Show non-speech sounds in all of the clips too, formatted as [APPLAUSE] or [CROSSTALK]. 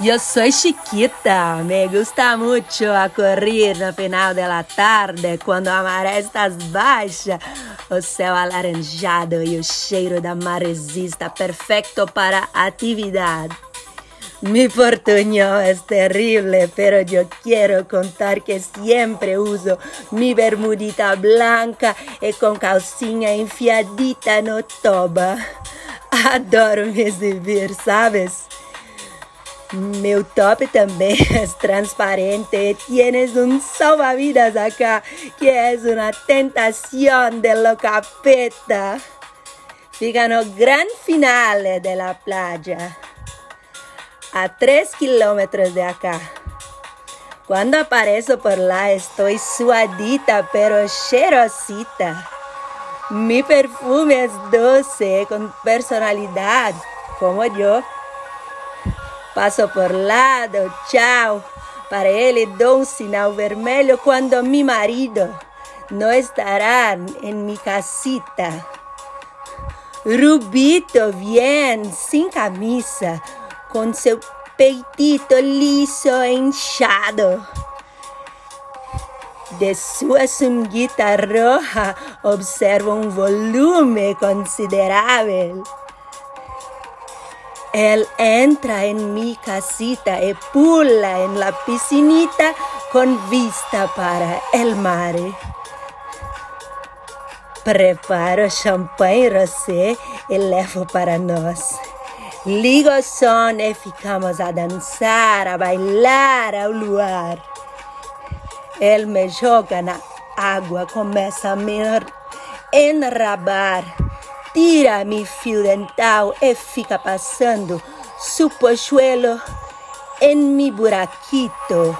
Yo soy chiquita, me gusta mucho a correr no final de la tarde, quando a maré está baixa, o céu alaranjado e o cheiro da maresista perfeito para atividade. Mi portuño es terrible, pero yo quiero contar que siempre uso mi bermudita blanca y con calcinha enfiadita no toba. Adoro me exibir, ¿sabes? Meu top também é [LAUGHS] transparente tienes um salvavidas acá que é uma tentação de lo capeta. Fica no gran finale della playa, a 3 kilómetros de acá. Quando apareço por lá, estou suadita, pero cheirosita. Mi perfume é doce, com personalidade, como eu. Passo por lado, tchau. Para ele dou um sinal vermelho quando mi marido não estará em mi casita. Rubito vem sem camisa, com seu peitito liso inchado. De sua sunguita roja observo um volume considerável. Él entra en mi casita y pula en la piscinita con vista para el mar. Preparo champanhe rosé e levo para nós. Ligo o e ficamos a dançar, a bailar ao luar. Ele me joga na água, começa a me enrabar tira mi fio dental e fica passando su pochuelo en mi buraquito.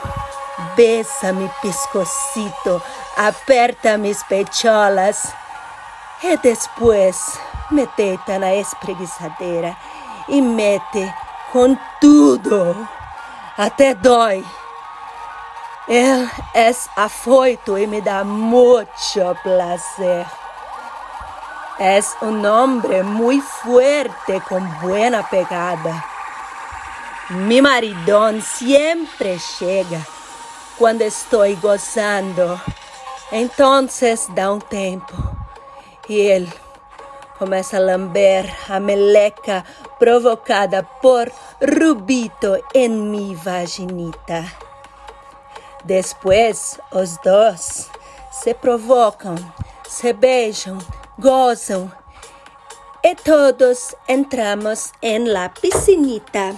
Besa mi pescocito, aperta mis pecholas e depois me deita na espreguiçadeira e mete com tudo. Até dói. Ele é afoito e me dá muito prazer. Es un hombre muy fuerte con buena pegada. Mi maridón siempre llega cuando estoy gozando. Entonces da un tiempo y él começa a lamber a meleca provocada por Rubito en mi vaginita. Después, os dois se provocam, se beijam, gozo. Y todos entramos en la piscinita.